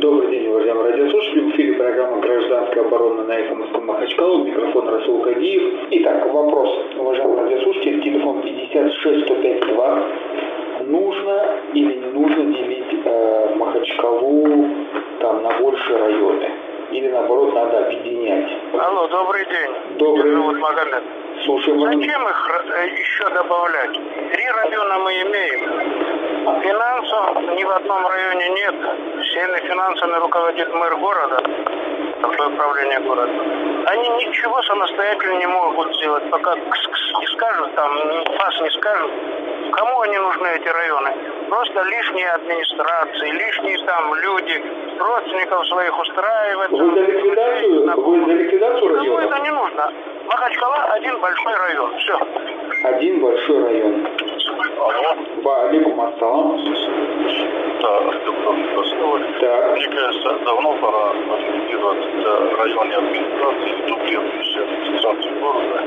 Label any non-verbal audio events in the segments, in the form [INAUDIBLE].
Добрый день, уважаемые радиослушатели. В эфире программа «Гражданская оборона» на эхо Москвы Махачкала. Микрофон Расул Кадиев. Итак, вопрос, уважаемые радиослушатели. Телефон 56152. Нужно или не нужно делить э, Махачкалу там, на большие районы? Или наоборот надо объединять? Алло, добрый день. Добрый. Меня зовут Магомед. Слушаем. Зачем их э, еще добавлять? Три района мы имеем. Финансов ни в одном районе нет. Всеми финансами руководит мэр города, такое управление города. Они ничего самостоятельно не могут сделать, пока не скажут, там, фас не скажут. Кому они нужны, эти районы? Просто лишние администрации, лишние там люди, родственников своих устраивать. Вы за ликвидацию, вы за ликвидацию района? Это не нужно? Махачкала один большой район. Все. Один большой район. Алло. Ва алейкум ассалам. Да, Ростов. Так. Мне кажется, давно пора ликвидировать э, районные администрации, дублирующие администрацию города.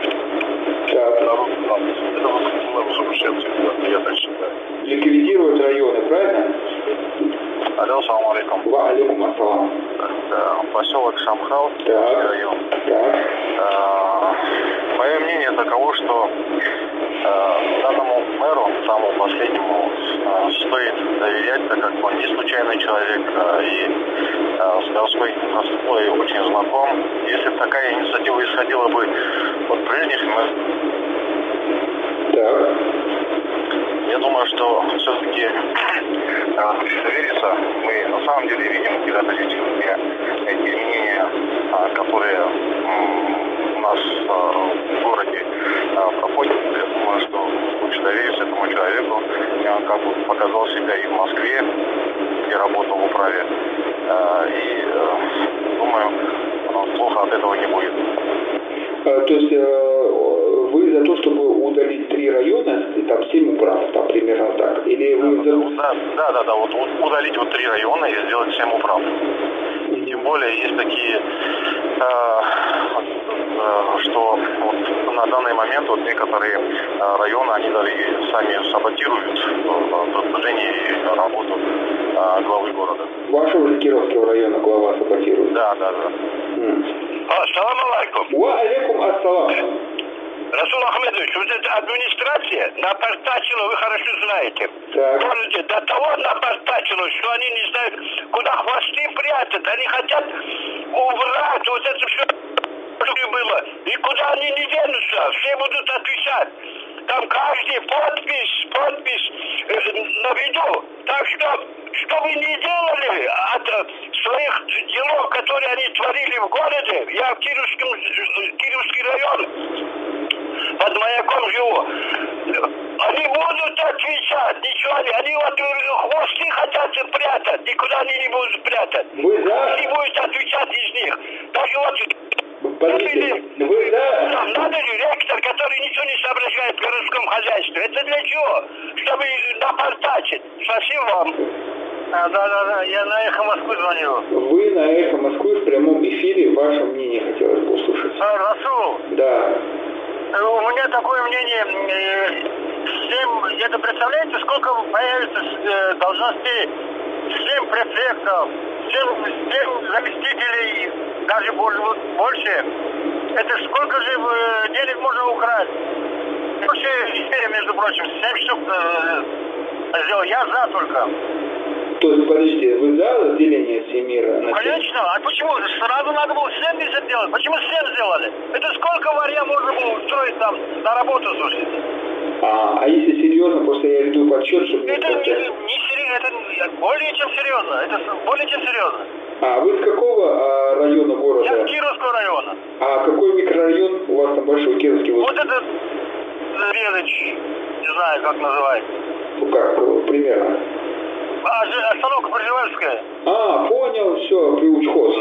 Так. Народ там, это было разрушение, я так считаю. Ликвидировать районы, правильно? Алло, салам алейкум. Ва алейкум ассалам. Поселок Самхал, Так. район. Э, мнение таково, что э, данному мэру, самому последнему, э, стоит доверять, так как он не случайный человек э, и э, с городской инфраструктурой очень знаком. Если бы такая инициатива исходила бы от прежних мэров, Так. я думаю, что все-таки довериться мы на самом деле видим какие-то позитивные изменения, а, которые у нас а, в городе а, проходят. Я думаю, что лучше довериться этому человеку. И Он как бы показал себя и в Москве, где работал в управе. А, И э, думаю, он плохо от этого не будет. А, то есть э, за то, чтобы удалить три района, и там семь управ, там примерно так? Или вы за... Да, да, да, да, вот удалить вот три района и сделать всем управ. И тем более есть такие, э, э, что вот на данный момент вот некоторые э, районы, они даже сами саботируют э, продвижение и работу э, главы города. Вашего же Кировского района глава саботирует? Да, да, да. М. Ассаламу алейкум. Ва алейкум ассалам. Расул Ахмедович, вот эта администрация напортачила, вы хорошо знаете. Так. Городе до того напортачила, что они не знают, куда хвосты прятать. Они хотят убрать вот это все, что было. И куда они не денутся, все будут отвечать. Там каждый подпись, подпись э, на виду. Так что, что вы не делали от э, своих делов, которые они творили в городе, я в Кировском, э, Кировский район под маяком живу. Они будут отвечать, ничего не. Они вот э, хвосты хотят прятать, никуда они не будут прятать. Вы за... Они будут отвечать из них. Даже вот Подождите, вы за... нам надо ректор, который ничего не соображает в городском хозяйстве. Это для чего? Чтобы напортачить. Спасибо вам. да, да, да, я на эхо Москвы звонил. Вы на Эхо Москвы в прямом эфире, ваше мнение хотелось бы услышать. Расул, Да. У меня такое мнение, э, семь, это представляете, сколько появится э, должностей, семь префектов, семь, семь заместителей, даже больше. Это сколько же э, денег можно украсть? Вообще, между прочим, семь штук э, сделал, я за только. То есть, подождите, вы за разделение Всемира на? Конечно, а почему? Сразу надо было 70 делать. Почему 7 сделали? Это сколько варья можно было устроить там на работу, слушайте? А, а если серьезно, просто я веду подсчет, чтобы... Это не, не серьезно, это более чем серьезно. Это более чем серьезно. А вы с какого а, района Я города? с Кировского района. А какой микрорайон у вас там большой, Кировский? Вот, Вот этот Зрелыч, не знаю, как называется. ну как, примерно. А, остановка Пржевальская. А, понял, все, при учхоз.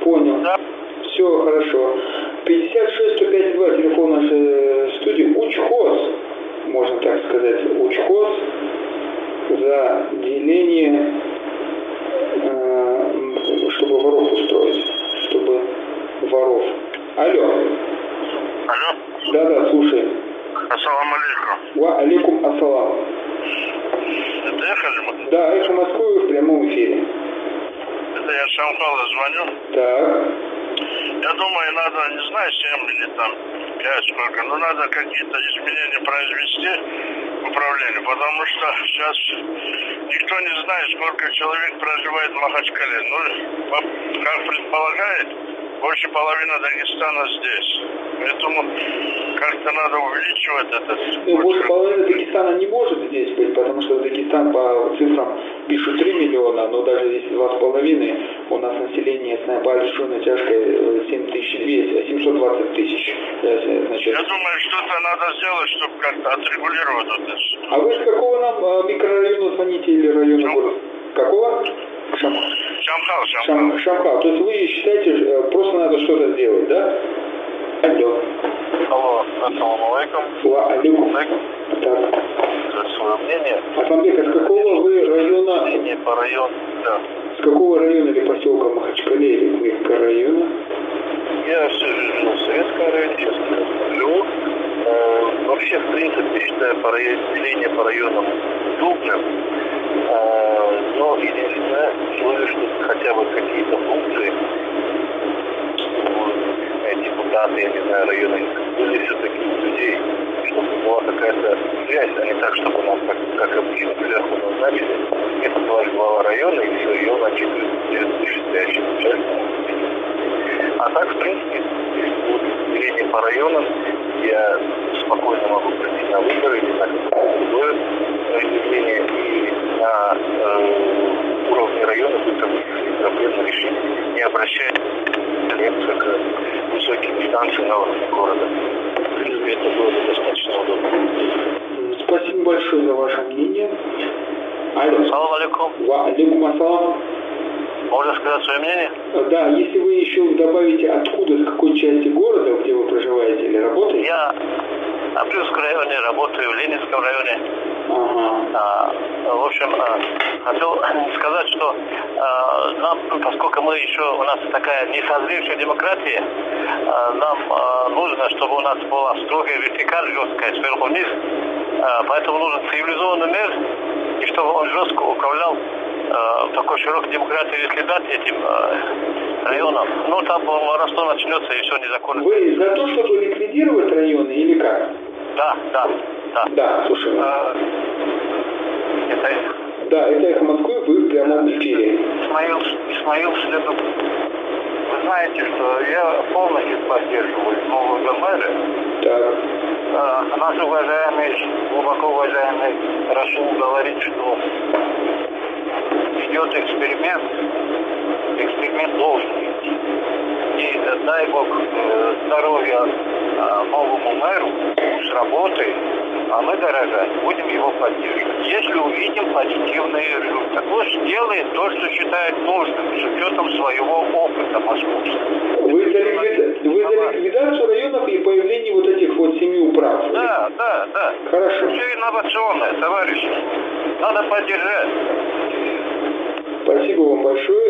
Понял. Да. Все хорошо. 56-105-2, телефон нашей э, студии. Учхоз, можно так сказать. Учхоз за деление, э, чтобы воров устроить. Чтобы воров. Алло. Алло. Да-да, слушай. Ассаламу алейкум. Ва алейкум ассалам. Эхо же? Да, эхо Москвы в прямом эфире. Это я Шамхала звоню. Так. Я думаю, надо, не знаю, 7 или там 5 сколько, но надо какие-то изменения произвести в управлении, потому что сейчас никто не знает, сколько человек проживает в Махачкале. Ну, как предполагает, больше половины Дагестана здесь. Поэтому как-то надо увеличивать этот... Ну, больше половины Дагестана не может здесь быть, потому что Дагестан по цифрам пишут 3 миллиона, но даже если 2,5, у нас население с большой натяжкой 7200, 720 тысяч. Э, значит. Я думаю, что-то надо сделать, чтобы как-то отрегулировать это. А вы с какого нам э, микрорайона звоните или района города? Какого? Шамхал. Шамхал, Шамхал. Шамхал. То есть вы считаете, э, просто надо что-то сделать, да? Алло. Алло, ассаламу алейкум. Ва алейкум. Так. Свое мнение. Асламбек, а с какого вы района? Мнение по району, да. С какого района или поселка Махачкале или микрорайона? Я жизнь жил в Советском районе, сейчас живу. Э, вообще, в принципе, считаю по деление по районам крупным. Э, но условие, что хотя бы какие-то функции депутаты, я не знаю, районы, были все-таки людей, чтобы была какая-то связь, а не так, чтобы нам, как, как обычно, сверху назначили. Это ваш глава района, и все, и он отчитывает вышестоящий начальник. А так, в принципе, если будут деление по районам, я спокойно могу пройти на выборы или на какое-то другое явление, и на э, уровне района будет проблемы решить, не обращаясь к на уровне города. В принципе, это было бы достаточно удобно. Спасибо большое за ваше мнение. Алло. Салам алейкум. Ва алейкум ассалам. Можно сказать свое мнение? Да, если вы еще добавите, откуда, с какой части города, где вы проживаете или работаете? Я в Апрельском районе работаю, в Ленинском районе. Ага. Общем, а, хотел [CLEARS THROAT] сказать, что а, нам, поскольку мы еще, у нас такая несозревшая демократия, а, нам нужно, чтобы у нас была строгая вертикаль жесткая сверху вниз, поэтому нужен цивилизованный мир, и чтобы он жестко управлял такой широкой демократии, если дать этим районам. Ну, там воровство начнется, и все незаконно. Вы за то, чтобы ликвидировать районы или как? Да, да, да. Да, слушай. А, это да, это «Эхо Москвы», вы в прямом эфире. Исмаил, Исмаил Следов. Вы знаете, что я полностью поддерживаю нового мэра. Так. А, наш уважаемый, глубоко уважаемый Расул говорит, что идет эксперимент. Эксперимент должен идти. И дай Бог э, здоровья э, новому мэру с работой, а мы, дорогая, будем его поддерживать. Если увидим позитивные результаты. Пусть делает то, что считает нужным, с учетом своего опыта московского. Вы за, ликвида... Вы за ликвидацию районов и появление вот этих вот семи управ? Да, да, да. Хорошо. Все инновационное, товарищи. Надо поддержать. Спасибо вам большое.